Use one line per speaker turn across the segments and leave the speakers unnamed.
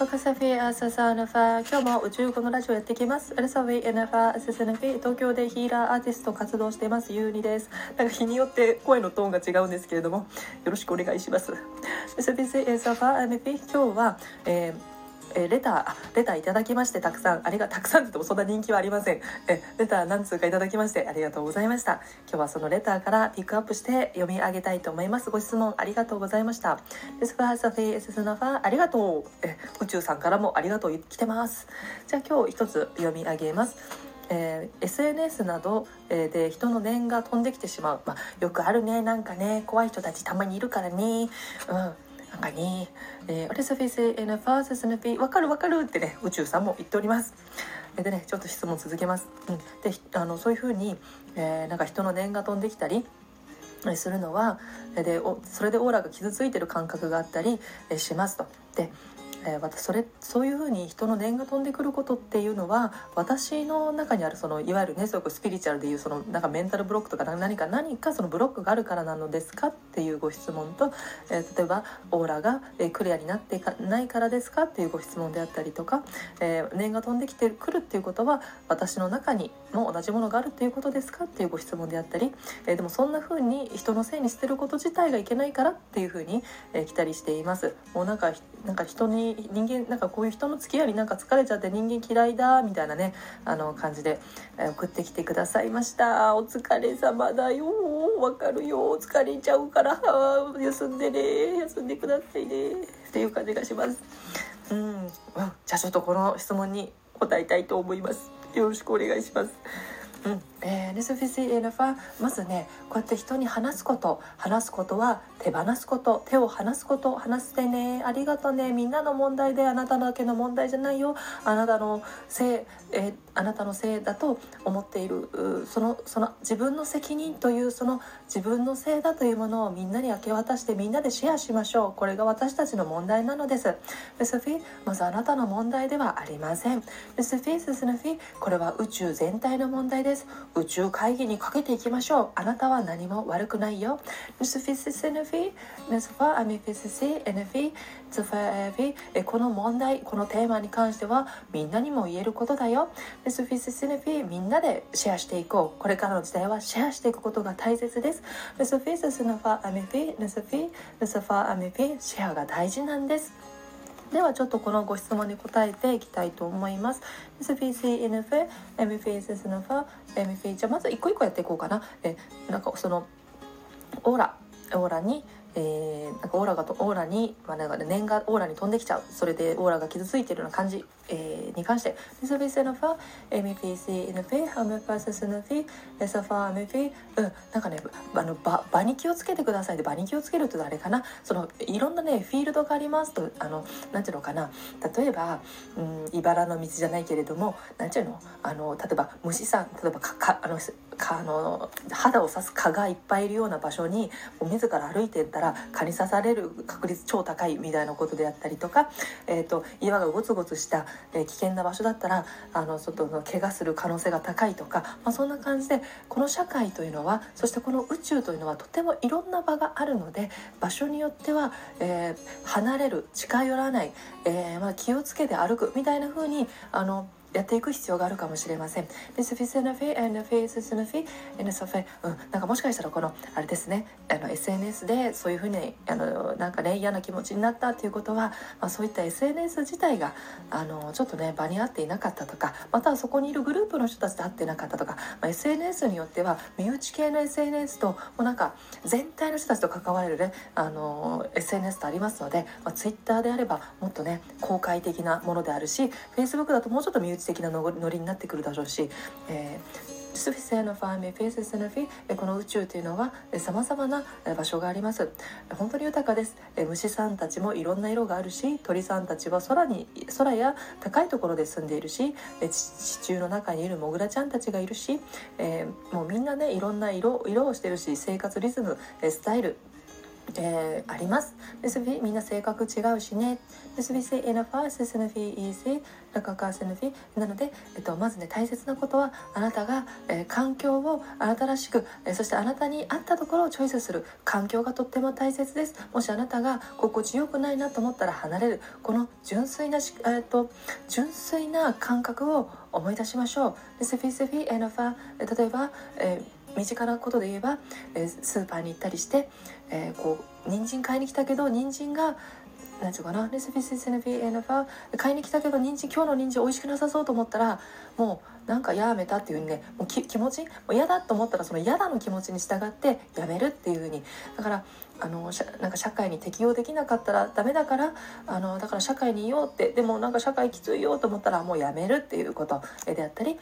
ファカサフィアササナファ今日も宇宙語のラジオやっていきます。アルサウィエナファアセセナフィ東京でヒーラーアーティスト活動しています。ユーニです。なんか日によって声のトーンが違うんですけれども。よろしくお願いします。サフィセエサファアメフィ今日は、えーえー、レターレターいただきましてたくさん。ありがたくさんって言ってもそんな人気はありません。えレター何通かいただきましてありがとうございました。今日はそのレターからピックアップして読み上げたいと思います。ご質問ありがとうございました。デスファーサフィエススナファーありがとう。え宇宙さんからもありがとう来てます。じゃあ今日一つ読み上げます。えー、SNS など、えー、で人の念が飛んできてしまう、まあ、よくあるね。なんかね怖い人たちたまにいるからね。うん。かね、えー、オレスフィスエナファーセスヌピー、わかるわかるってね、宇宙さんも言っております。でね、ちょっと質問続けます。うん、で、あのそういうふうに、えー、なんか人の念が飛んできたり、するのはでおそれでオーラが傷ついてる感覚があったりしますと。でえー、それそういうふうに人の念が飛んでくることっていうのは私の中にあるそのいわゆるねすごくスピリチュアルでいうそのなんかメンタルブロックとか何か何かそのブロックがあるからなのですかっていうご質問と、えー、例えばオーラが、え、クリアになっていかないからですかっていうご質問であったりとか、えー、念が飛んできてくるっていうことは私の中にも同じものがあるっていうことですかっていうご質問であったり、えー、でもそんなふうに人のせいにしてること自体がいけないからっていうふうに、えー、来たりしています。もうなんかなんか人に人間なんかこういう人の付き合いになんか疲れちゃって人間嫌いだみたいなねあの感じで、送ってきてくださいました。お疲れ様だよ。わかるよ。疲れちゃうから。休んでね。休んでくださいね。っていう感じがします。うん、うん、じゃあちょっとこの質問に答えたいと思います。よろしくお願いします。うん。えー、レスフィシエルファまずねこうやって人に話すこと話すことは手放すこと手を離すこと話してねありがとねみんなの問題であなただけの問題じゃないよあなたのせい、えー、あなたのせいだと思っているそのその自分の責任というその自分のせいだというものをみんなに明け渡してみんなでシェアしましょう。これが私たちの問題なのです。レスフィまずあなたの問題ではありません。レスフィススヌフィこれは宇宙全体の問題です。宇宙会議にかけていきましょう。あなたは何も悪くないよ。この問題このテーマに関してはみんなにも言えることだよ。みんなでシェアしていこう。これからの時代はシェアしていくことが大切です。シェアが大事なんです。ではちょっとこのご質問に答えていきたいと思います。SPC、NF、MFS、NF、MF。じゃあまず一個一個やっていこうかな。えなんかそのオーラ、オーラにえー、なんかオーラがとオーラに、まあ、なんか念がオーラに飛んできちゃうそれでオーラが傷ついてるような感じ、えー、に関して「リスビスのファエミピシイヌフィハムパススヌフィエサファーメフィ」うんなんかねあの場場に気をつけてくださいで場に気をつけるとあれかな。そのいろんなねフィールドがありますとあのなんていうのかな。例えば、うん、茨の道じゃないけれどもなんていうの？あの例えば虫さん例えばかかあのあの肌を刺す蚊がいっぱいいるような場所に自ら歩いてったら蚊に刺される確率超高いみたいなことであったりとか、えーと、岩がゴツゴツした、えー、危険な場所だったらあの外の怪我する可能性が高いとか、まあ、そんな感じでこの社会というのはそしてこの宇宙というのはとてもいろんな場があるので場所によっては、えー、離れる近寄らない、えーまあ、気をつけて歩くみたいな風にあのやっていく必要があるかもしれません。で、スフィスナフィ、エナフィ、ススナフィ、エナソフェ、うん、なんかもしかしたらこの、あれですね、あの、SNS でそういうふうに、あの、なんかね、嫌な気持ちになったっていうことは、まあそういった SNS 自体が、あの、ちょっとね、場に合っていなかったとか、またはそこにいるグループの人たちと会ってなかったとか、まあ、SNS によっては、身内系の SNS と、もうなんか、全体の人たちと関われるね、あの、SNS とありますので、まあ、Twitter であれば、もっとね、公開的なものであるし、Facebook だともうちょっと身内的なノリになってくるだろうし、えースフィセのファーミフィスセのフィこの宇宙というのはさまざまな場所があります。本当に豊かです。虫さんたちもいろんな色があるし鳥さんたちは空に空や高いところで住んでいるし地中の中にいるモグラちゃんたちがいるし、えー、もうみんなねいろんな色色をしてるし生活リズムスタイルえー、あります。ですびみんな性格違うしね。ですびせエナファーセスヌフィーセラカカセヌフィなので、えっと、まずね大切なことはあなたが、えー、環境をあなたらしく、えー、そしてあなたに合ったところをチョイスする環境がとっても大切です。もしあなたが心地よくないなと思ったら離れるこの純粋なし、えー、っと純粋な感覚を思い出しましょう。でセフィセフィエナファ例えば、えー身近なことで言えば、えー、スーパーに行ったりして、えー、こう人参買いに来たけど人参がなんていうかなレシピシスネフィエナファ買いに来たけど人参今日の人参美味しくなさそうと思ったらもうなんかやめたっていうふうにねもう気持ちもう嫌だと思ったらその嫌だの気持ちに従ってやめるっていうふうに。だからあのなんか社会に適応できなかったらダメだからあのだから社会にいようってでもなんか社会きついよと思ったらもうやめるっていうことであったり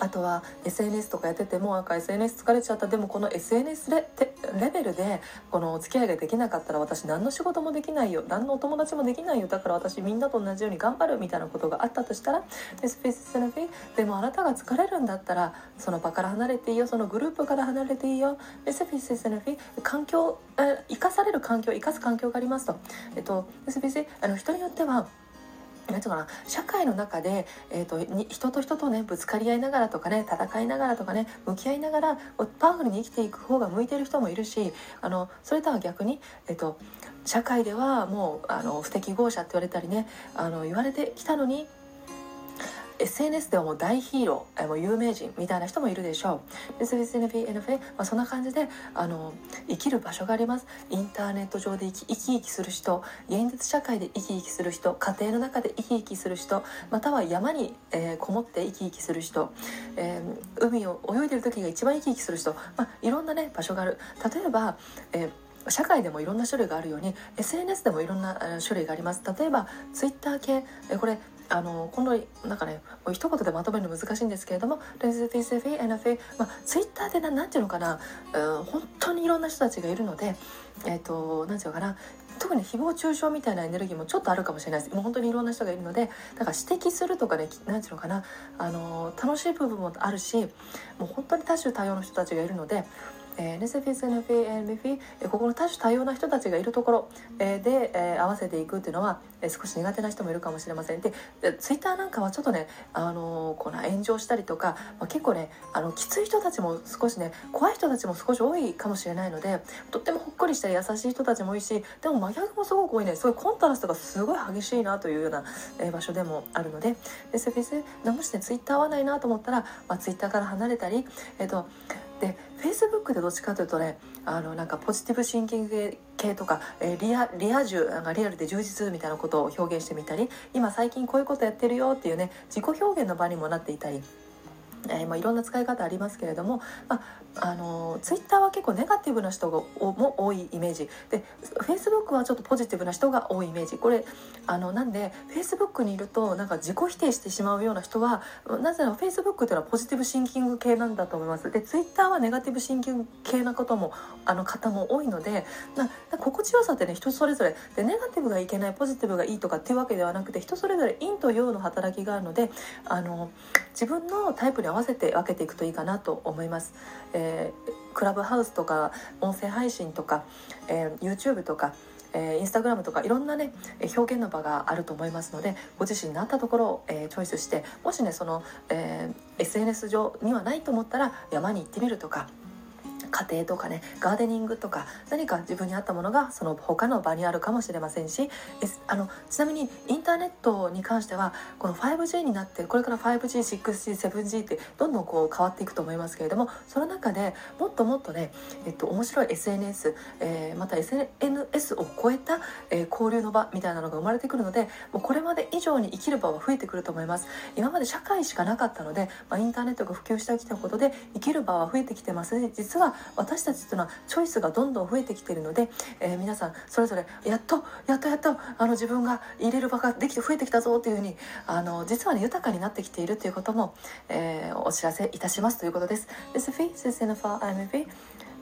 あとは SNS とかやっててもなんか SNS 疲れちゃった。でもこの SNS レレベルでこのお付き合いができなかったら私何の仕事もできないよ。何のお友達もできないよ。だから私みんなと同じように頑張るみたいなことがあったとしたらでもあなたが疲れるんだったらその場から離れていいよ。そのグループから離れていいよ。環境え生かされる環境生かす環境がありますと、えっと、あの人によってはなんていうかな社会の中で、えーと、人と人とねぶつかり合いながらとかね戦いながらとかね向き合いながらパワフルに生きていく方が向いてる人もいるしあのそれとは逆に、えーと社会ではもうあの不適合者って言われたりねあの言われてきたのに SNS ではもう大ヒーロー、もう有名人みたいな人もいるでしょう。SBSNFNF、まあ、そんな感じであの生きる場所があります。インターネット上で生き生き生きする人、現実社会で生き生きする人、家庭の中で生き生きする人、または山に、えー、こもって生き生きする人、えー、海を泳いでる時が一番生き生きする人、まあ、いろんなね場所がある。例えば、えー社会でもいろんな種類があるように SNS でもいろんな種類があります例えば Twitter 系これあのこのなんかね一言でまとめるの難しいんですけれどもレズフィスフィ NFA、まあ、ツイッターでななんていうのかな、うん、本当にいろんな人たちがいるのでえっ、ー、となんていうのかな特に誹謗中傷みたいなエネルギーもちょっとあるかもしれないです。もう本当にいろんな人がいるのでだから指摘するとかね何ていうのかなあの楽しい部分もあるしもう本当に多種多様な人たちがいるのでえー、レセフィスヌフィエンビフィ、えここの多種多様な人たちがいるところ、えー、で、えー、合わせていくっていうのは、え少し苦手な人もいるかもしれません。でツイッターなんかはちょっとね、あのこの炎上したりとか、まあ、結構ねあのきつい人たちも少しね怖い人たちも少し多いかもしれないのでとってもほっこりしたり優しい人たちも多いしでも真逆もすごく多いね。すごいうコントラストがすごい激しいなというような、え場所でもあるのでレセフィスもしねツイッター合わないなと思ったら、まあ、ツイッターから離れたりえっ、とでフェイスブックでどっちかというとねあのなんかポジティブシンキング系とか、えー、リアリア充なんかリアルで充実みたいなことを表現してみたり今最近こういうことやってるよっていうね自己表現の場にもなっていたり。えー、まあ、いろんな使い方ありますけれども、まあ、あのツイッターは結構ネガティブな人がも多いイメージ。でフェイスブックはちょっとポジティブな人が多いイメージ。これあのなんでフェイスブックにいるとなんか自己否定してしまうような人はなぜならフェイスブックっていうのはポジティブシンキング系なんだと思います。でツイッターはネガティブシンキング系なこともあの方も多いので心地よさってね人それぞれ。でネガティブがいけないポジティブがいいとかっていうわけではなくて人それぞれ陰と陽の働きがあるのであの自分のタイプに合わせて分けていくといいかなと思います。えー、クラブハウスとか音声配信とか、えー、YouTube とかえー、Instagram とかいろんなね表現の場があると思いますのでご自身に合ったところを、えー、チョイスしてもしねその、えー、SNS 上にはないと思ったら山に行ってみるとか家庭とかねガーデニングとか何か自分に合ったものがその他の場にあるかもしれませんしあのちなみにインターネットに関してはこの 5G になってこれから 5G6G7G ってどんどんこう変わっていくと思いますけれどもその中でもっともっとね、えっと、面白い SNS、えー、また SNS を超えた、えー、交流の場みたいなのが生まれてくるのでもうこれまで以上に生きる場は増えてくると思います。今まで社会しかなかったので、まあ、インターネットが普及してきたことで生きる場は増えてきてます実は私たちというのはチョイスがどんどん増えてきているので、えー、皆さんそれぞれやっとやっとやっとあの自分が入れる場ができて増えてきたぞというふうにあの実はね豊かになってきているということも、えー、お知らせいたしますということです。でスフィスセナファーアイムフィ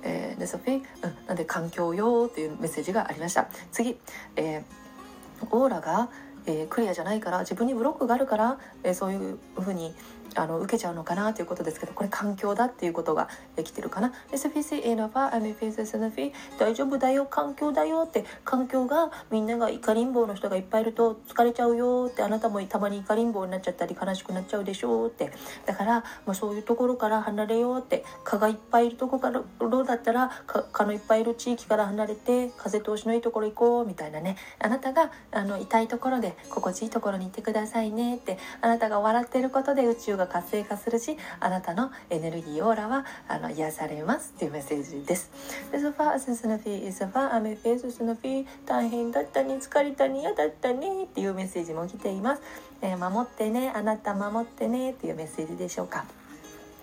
えー、でソフィ、うん、なんで環境よっていうメッセージがありました次、えー、オーラが、えー、クリアじゃないから自分にブロックがあるから、えー、そういうふうにあの受けちゃうのかなということですけどこれ環境だっていうことができてるかな？SPC のファアミフィススのフィ大丈夫だよ環境だよって環境がみんなが怒りん坊の人がいっぱいいると疲れちゃうよってあなたもたまに怒りん坊になっちゃったり悲しくなっちゃうでしょうって。だからもうそういうところから離れようって。蚊がいっぱいいるところだったら蚊のいっぱいいる地域から離れて風通しのいいところ行こうみたいなね。あなたがあの痛いところで心地いいところに行ってくださいねってあなたが笑ってることで宇宙が活性化するしあなたのエネルギーオーラはあの癒されますっていうメッセージです。でソファーセスのフィーソファーアメフェススのフィー大変だったね疲れたね嫌だったねっていうメッセージも来ています。えー、守ってねあなた守ってねっていうメッセージでしょうか。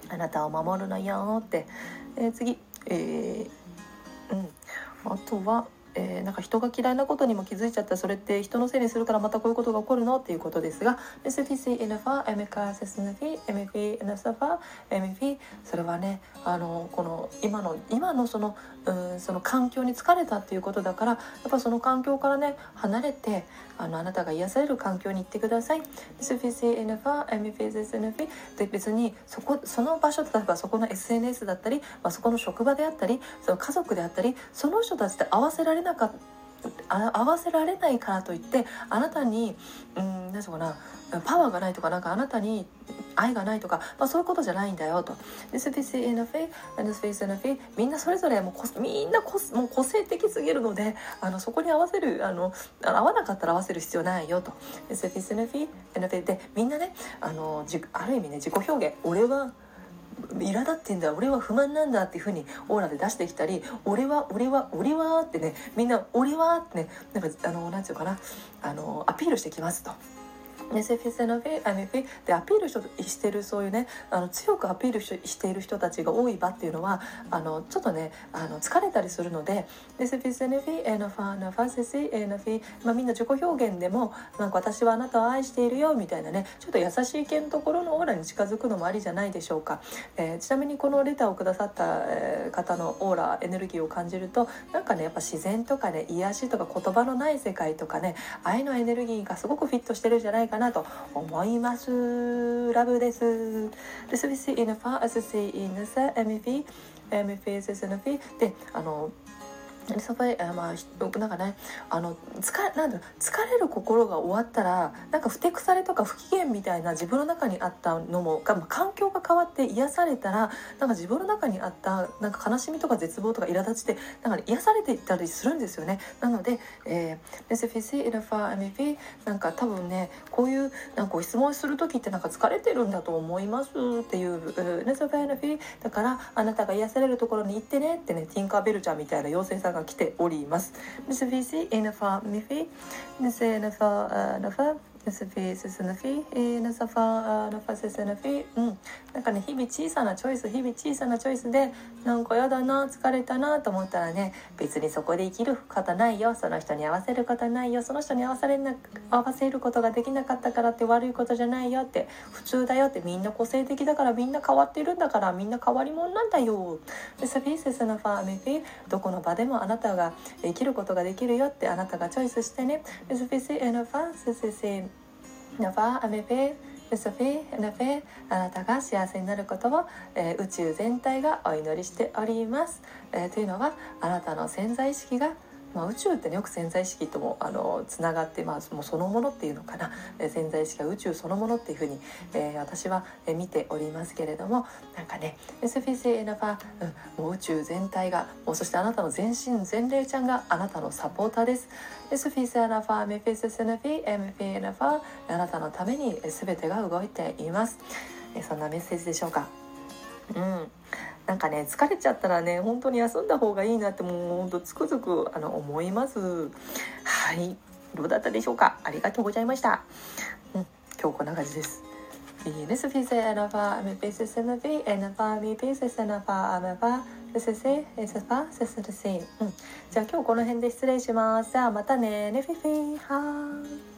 あなたを守るのよって、えー、次、えー、うんあとはえー、なんか人が嫌いなことにも気づいちゃった。それって人のせいにするからまたこういうことが起こるのっていうことですがそれはねあのこの今の今のそのうんその環境に疲れたっていうことだからやっぱその環境からね離れてあのあなたが癒される環境に行ってください。で別にそこその場所例えばそこの SNS だったり、まあ、そこの職場であったりその家族であったりその人たちと合わせられなか合わせられないからといってあなたにうん何て言うかなパワーがないとかなんかあなたに愛がないとか、まあ、そういうことじゃないんだよと。This is in a faith and this is in a faith みんなそれぞれもうみんなこもう個性的すぎるのであのそこに合わせるあの合わなかったら合わせる必要ないよと。This is in a faith and a faith でみんなねあのじある意味ね自己表現俺は苛立ってんだ俺は不満なんだっていうふうにオーラで出してきたり俺は俺は俺はってねみんな俺はってねなんかあのなんて言うかなあのアピールしてきますと。ネセフィセノフィアミフィでアピールしてるそういうねあの強くアピールしている人たちが多い場っていうのはあのちょっとねあの疲れたりするのでセフィセノフィエノファーノファセシエノフィ、まあ、みんな自己表現でもなんか私はあなたを愛しているよみたいなねちょっと優しい系のところのオーラに近づくのもありじゃないでしょうか、えー、ちなみにこのレターをくださった、方のオーラエネルギーを感じるとなんかねやっぱ自然とかね癒しとか言葉のない世界とかね愛のエネルギーがすごくフィットしてるんじゃないかかなと思います。ラブです。で、スビスインファーアスシインサ MV MV セスのフィであのそこで、まあ、なんかねあの疲なんだ疲れる心が終わったらなんかふてくされとか不機嫌みたいな自分の中にあったのもが、まあ、環境が変わって癒されたらなんか自分の中にあったなんか悲しみとか絶望とか苛立ちってなんか、ね、癒されていったりするんですよね。なので、えー、ネスフィシイルファーミフィなんか多分ねこういうなんか質問する時ってなんか疲れてるんだと思いますっていうネスファーミフィだからあなたが癒されるところに行ってねってねティンカーベルちゃんみたいな妖精さんが来ております。Miss VC in a far mifi, Miss in a far uh, SFA ススナフィ、えー、ナサファーナファセスナフィうん。なんかね日々小さなチョイス日々小さなチョイスでなんかやだな疲れたなと思ったらね別にそこで生きる方ないよ。その人に合わせる方ないよ。その人に合わされな合わせることができなかったからって悪いことじゃないよ。って普通だよ。ってみんな個性的だからみんな変わってるんだからみんな変わり者なんだよ。でサフィスナファーメフィどこの場でもあなたが生きることができるよ。ってあなたがチョイスしてね。でサフィセエナファーセセナファアメフェウソフィナフェあなたが幸せになることを、えー、宇宙全体がお祈りしております、えー、というのはあなたの潜在意識がまあ、宇宙ってねよく潜在意識ともあのつながって、まあ、もうそのものっていうのかな、え潜在意識は宇宙そのものっていうふうに、えー、私は、え見ておりますけれどもなんかね「スフィセエナファ、うん、もう宇宙全体がもうそしてあなたの全身全霊ちゃんがあなたのサポーターです。スフィセエナファメフィセセナフィエムフィエナファあなたのために全てが動いています。そんなメッセージでしょうか。うん。なんかね疲れちゃったらね本当に休んだ方がいいなってもうほんとつくづくあの思います。はい。どうだったでしょうか？ありがとうございました。うん。今日こんな感じです。ビスフィセエナファミピスセナフィエナファミピスセナファアメファセセセエセファセセルセうん。じゃあ今日この辺で失礼します。じゃあまたねネフィフィはー